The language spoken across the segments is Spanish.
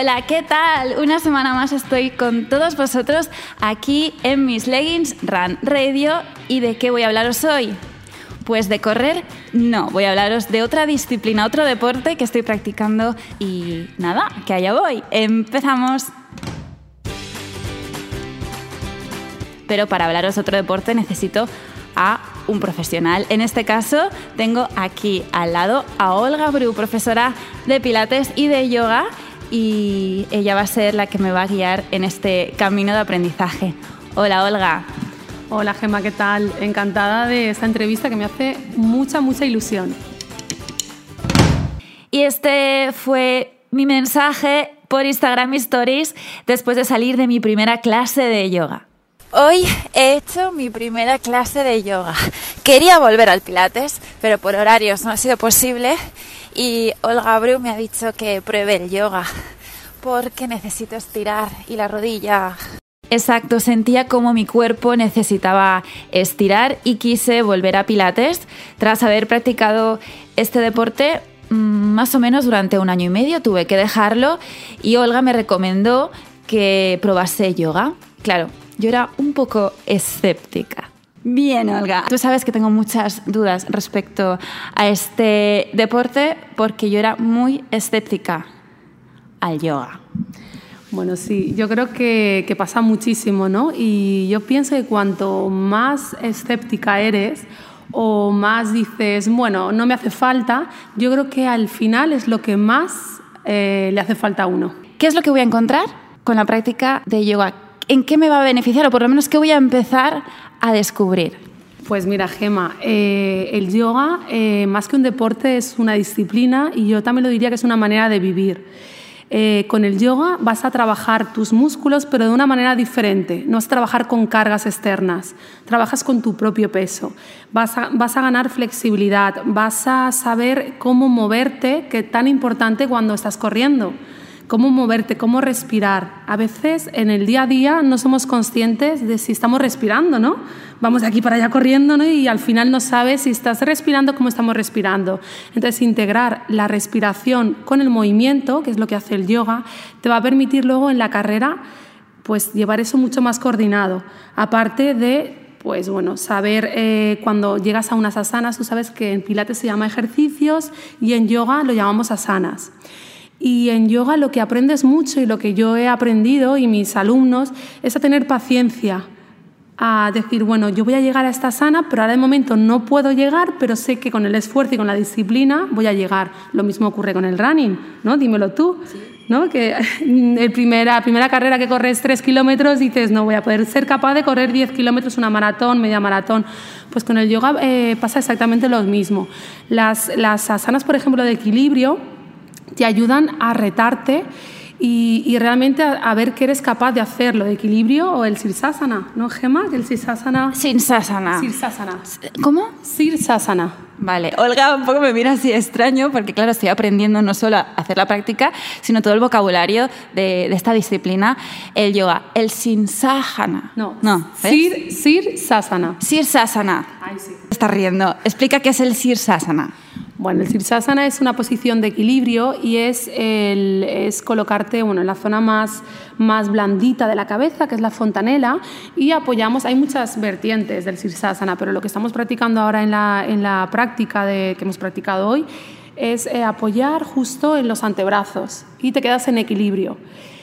Hola, ¿qué tal? Una semana más estoy con todos vosotros aquí en mis leggings Run Radio. ¿Y de qué voy a hablaros hoy? Pues de correr, no, voy a hablaros de otra disciplina, otro deporte que estoy practicando y nada, que allá voy. Empezamos. Pero para hablaros otro deporte necesito a un profesional. En este caso tengo aquí al lado a Olga Bru, profesora de Pilates y de yoga y ella va a ser la que me va a guiar en este camino de aprendizaje. Hola Olga. Hola Gemma, ¿qué tal? Encantada de esta entrevista que me hace mucha, mucha ilusión. Y este fue mi mensaje por Instagram Stories después de salir de mi primera clase de yoga. Hoy he hecho mi primera clase de yoga. Quería volver al Pilates, pero por horarios no ha sido posible y Olga Bru me ha dicho que pruebe el yoga porque necesito estirar y la rodilla. Exacto, sentía como mi cuerpo necesitaba estirar y quise volver a Pilates tras haber practicado este deporte mm, más o menos durante un año y medio. Tuve que dejarlo y Olga me recomendó que probase yoga. Claro, yo era un poco escéptica. Bien, Olga. Tú sabes que tengo muchas dudas respecto a este deporte porque yo era muy escéptica al yoga. Bueno, sí, yo creo que, que, pasa muchísimo, ¿no? Y yo pienso que cuanto más escéptica eres o más dices, bueno, no me hace falta, yo creo que al final es lo que más eh, le hace falta a uno. ¿Qué es lo que voy a encontrar con la práctica de yoga? ¿En qué me va a beneficiar o por lo menos qué voy a empezar a descubrir? Pues mira, Gema, eh, el yoga, eh, más que un deporte, es una disciplina y yo también lo diría que es una manera de vivir. Eh, con el yoga vas a trabajar tus músculos, pero de una manera diferente. No a trabajar con cargas externas, trabajas con tu propio peso. Vas a, vas a ganar flexibilidad, vas a saber cómo moverte, que es tan importante cuando estás corriendo cómo moverte, cómo respirar. A veces en el día a día no somos conscientes de si estamos respirando, ¿no? Vamos de aquí para allá corriendo ¿no? y al final no sabes si estás respirando, cómo estamos respirando. Entonces, integrar la respiración con el movimiento, que es lo que hace el yoga, te va a permitir luego en la carrera pues llevar eso mucho más coordinado. Aparte de pues bueno, saber eh, cuando llegas a unas asanas, tú sabes que en Pilates se llama ejercicios y en yoga lo llamamos asanas. Y en yoga lo que aprendes mucho y lo que yo he aprendido y mis alumnos es a tener paciencia, a decir, bueno, yo voy a llegar a esta sana, pero ahora de momento no puedo llegar, pero sé que con el esfuerzo y con la disciplina voy a llegar. Lo mismo ocurre con el running, ¿no? Dímelo tú. ¿no? Que el primera, primera carrera que corres tres kilómetros dices, no voy a poder ser capaz de correr 10 kilómetros, una maratón, media maratón. Pues con el yoga eh, pasa exactamente lo mismo. Las, las asanas, por ejemplo, de equilibrio, te ayudan a retarte y, realmente a, ver que eres capaz de hacerlo, de equilibrio o el sirsasana, ¿no, Gema? El sirsasana. Sirsasana. Sirsasana. ¿Cómo? Sirsasana. Vale, Olga un poco me mira así extraño porque claro, estoy aprendiendo no solo a hacer la práctica, sino todo el vocabulario de, esta disciplina, el yoga, el sirsasana. No, no sir, sirsasana. Sirsasana. Ay, sí. Está riendo. Explica qué es el sirsasana. Bueno, el Sirsasana es una posición de equilibrio y es, es colocarte bueno, en la zona más, más blandita de la cabeza, que es la fontanela, y apoyamos, hay muchas vertientes del Sirsasana, pero lo que estamos practicando ahora en la, en la práctica de, que hemos practicado hoy es eh, apoyar justo en los antebrazos y te quedas en equilibrio.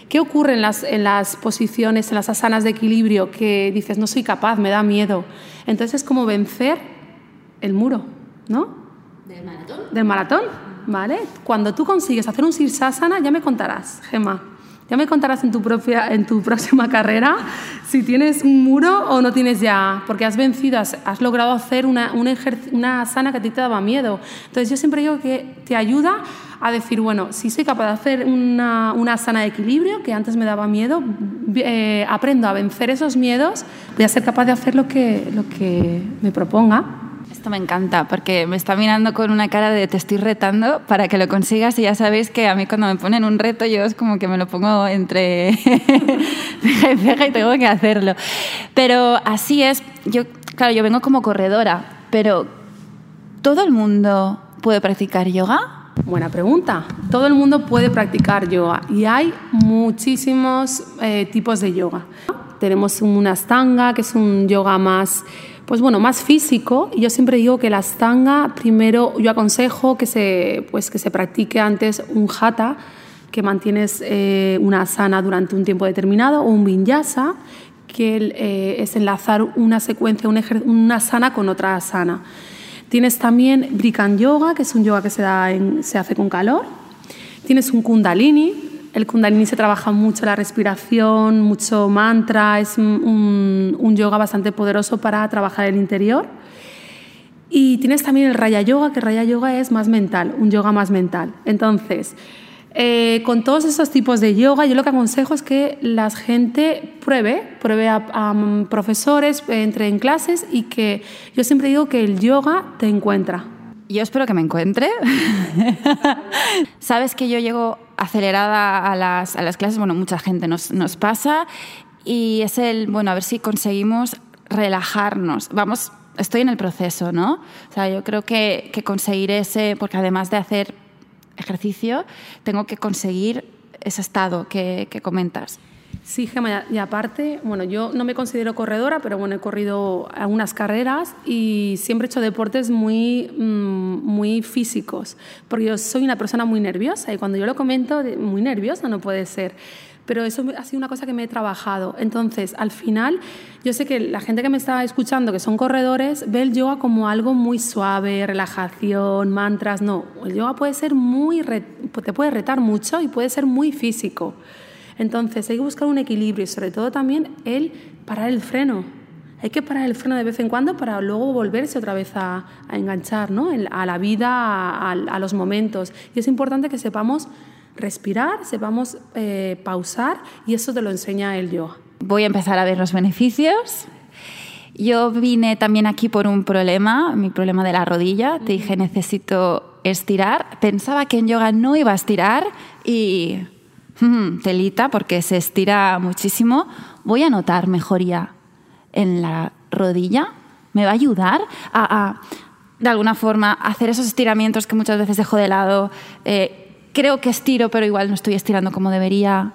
¿Qué ocurre en las, en las posiciones, en las asanas de equilibrio que dices, no soy capaz, me da miedo? Entonces es como vencer el muro, ¿no? ¿Del maratón? Del maratón, ¿vale? Cuando tú consigues hacer un sirsasana, ya me contarás, Gemma. Ya me contarás en tu, propia, en tu próxima carrera si tienes un muro o no tienes ya, porque has vencido, has, logrado hacer una, una, una, sana que a ti te daba miedo. Entonces yo siempre digo que te ayuda a decir, bueno, si soy capaz de hacer una, una sana de equilibrio, que antes me daba miedo, eh, aprendo a vencer esos miedos, voy a ser capaz de hacer lo que, lo que me proponga me encanta porque me está mirando con una cara de te estoy retando para que lo consigas y ya sabéis que a mí cuando me ponen un reto yo es como que me lo pongo entre ceja y tengo que hacerlo. Pero así es, yo, claro, yo vengo como corredora, pero ¿todo el mundo puede practicar yoga? Buena pregunta. Todo el mundo puede practicar yoga y hay muchísimos eh, tipos de yoga. Tenemos una stanga, que es un yoga más, pues bueno, más físico. Yo siempre digo que la stanga, primero yo aconsejo que se, pues que se practique antes un hatha, que mantienes eh, una asana durante un tiempo determinado, o un vinyasa, que eh, es enlazar una secuencia, una asana con otra asana. Tienes también Brikan Yoga, que es un yoga que se, da se hace con calor. Tienes un Kundalini. El Kundalini se trabaja mucho la respiración, mucho mantra. Es un, yoga bastante poderoso para trabajar el interior. Y tienes también el Raya Yoga, que Raya Yoga es más mental, un yoga más mental. Entonces, eh, con todos esos tipos de yoga, yo lo que aconsejo es que la gente pruebe, pruebe a, mm, profesores, entre en clases y que yo siempre digo que el yoga te encuentra. Yo espero que me encuentre. Sabes que yo llego acelerada a las, a las clases, bueno, mucha gente nos, nos pasa y es el, bueno, a ver si conseguimos relajarnos. Vamos, estoy en el proceso, ¿no? O sea, yo creo que, que conseguir ese, porque además de hacer ejercicio, tengo que conseguir ese estado que, comentas. Sí, Gemma, y aparte, bueno, yo no me considero corredora, pero bueno, he corrido algunas carreras y siempre he hecho deportes muy, mm, muy físicos, porque yo soy una persona muy nerviosa y cuando yo lo comento, muy nerviosa no puede ser pero eso ha sido una cosa que me he trabajado. Entonces, al final, yo sé que la gente que me está escuchando, que son corredores, ve el yoga como algo muy suave, relajación, mantras. No, el yoga puede ser muy, te puede retar mucho y puede ser muy físico. Entonces, hay que buscar un equilibrio y sobre todo también el parar el freno. Hay que parar el freno de vez en cuando para luego volverse otra vez a, enganchar ¿no? a la vida, a, a los momentos. Y es importante que sepamos respirar, sepamos eh, pausar y eso te lo enseña el yoga. Voy a empezar a ver los beneficios. Yo vine también aquí por un problema, mi problema de la rodilla. Te dije, necesito estirar. Pensaba que en yoga no iba a estirar y telita, porque se estira muchísimo. Voy a notar mejoría en la rodilla. Me va a ayudar a, de alguna forma, hacer esos estiramientos que muchas veces dejo de lado. Eh, creo que estiro, pero igual no estoy estirando como debería.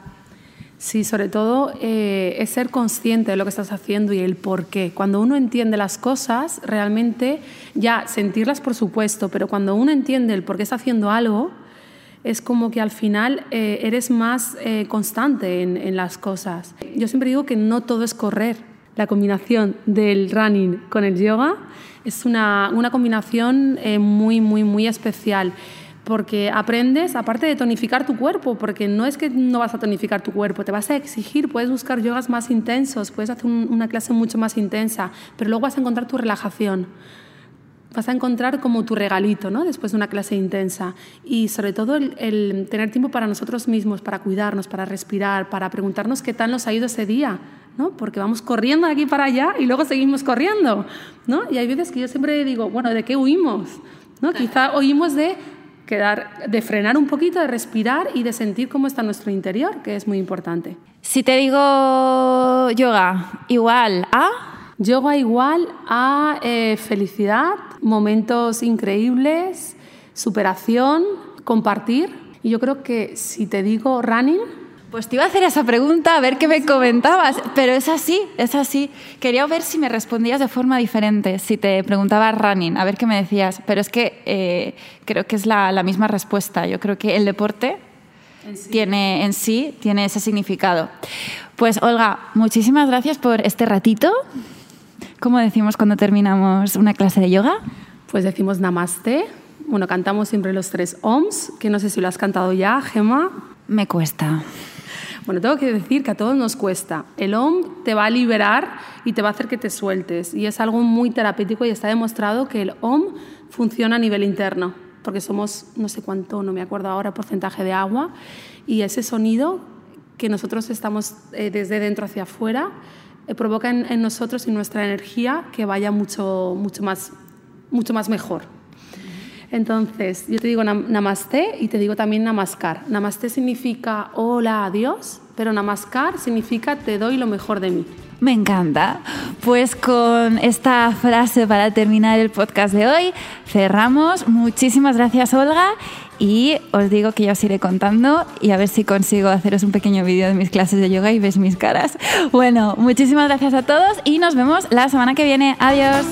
Sí, sobre todo eh, es ser consciente de lo que estás haciendo y el por qué. Cuando uno entiende las cosas, realmente ya sentirlas por supuesto, pero cuando uno entiende el por qué está haciendo algo, es como que al final eh, eres más eh, constante en, las cosas. Yo siempre digo que no todo es correr. La combinación del running con el yoga es una, una combinación muy, muy, muy especial porque aprendes, aparte de tonificar tu cuerpo, porque no es que no vas a tonificar tu cuerpo, te vas a exigir, puedes buscar yogas más intensos, puedes hacer una clase mucho más intensa, pero luego vas a encontrar tu relajación, vas a encontrar como tu regalito, ¿no? Después de una clase intensa. Y sobre todo el, tener tiempo para nosotros mismos, para cuidarnos, para respirar, para preguntarnos qué tal nos ha ido ese día, ¿no? Porque vamos corriendo de aquí para allá y luego seguimos corriendo, ¿no? Y hay veces que yo siempre digo, bueno, ¿de qué huimos? ¿No? Quizá oímos de quedar, de frenar un poquito, de respirar y de sentir cómo está nuestro interior, que es muy importante. Si te digo yoga, igual a... Yoga igual a eh, felicidad, momentos increíbles, superación, compartir. Y yo creo que si te digo running, pues te iba a hacer esa pregunta, a ver qué me comentabas, pero es así, es así. Quería ver si me respondías de forma diferente, si te preguntaba running, a ver qué me decías, pero es que eh, creo que es la, misma respuesta. Yo creo que el deporte tiene en sí tiene ese significado. Pues Olga, muchísimas gracias por este ratito. ¿Cómo decimos cuando terminamos una clase de yoga? Pues decimos namaste. Bueno, cantamos siempre los tres OMS, que no sé si lo has cantado ya, Gemma. Me cuesta. Bueno, tengo que decir que a todos nos cuesta. El OM te va a liberar y te va a hacer que te sueltes. Y es algo muy terapéutico y está demostrado que el OM funciona a nivel interno, porque somos, no sé cuánto, no me acuerdo ahora, porcentaje de agua. Y ese sonido que nosotros estamos eh, desde dentro hacia afuera provoca en, en, nosotros y nuestra energía que vaya mucho, mucho, más, mucho más mejor. Entonces, yo te digo namaste y te digo también namaskar. Namaste significa hola, adiós, pero namaskar significa te doy lo mejor de mí. Me encanta. Pues con esta frase para terminar el podcast de hoy, cerramos. Muchísimas gracias, Olga. Y os digo que ya os iré contando y a ver si consigo haceros un pequeño vídeo de mis clases de yoga y ves mis caras. Bueno, muchísimas gracias a todos y nos vemos la semana que viene. Adiós.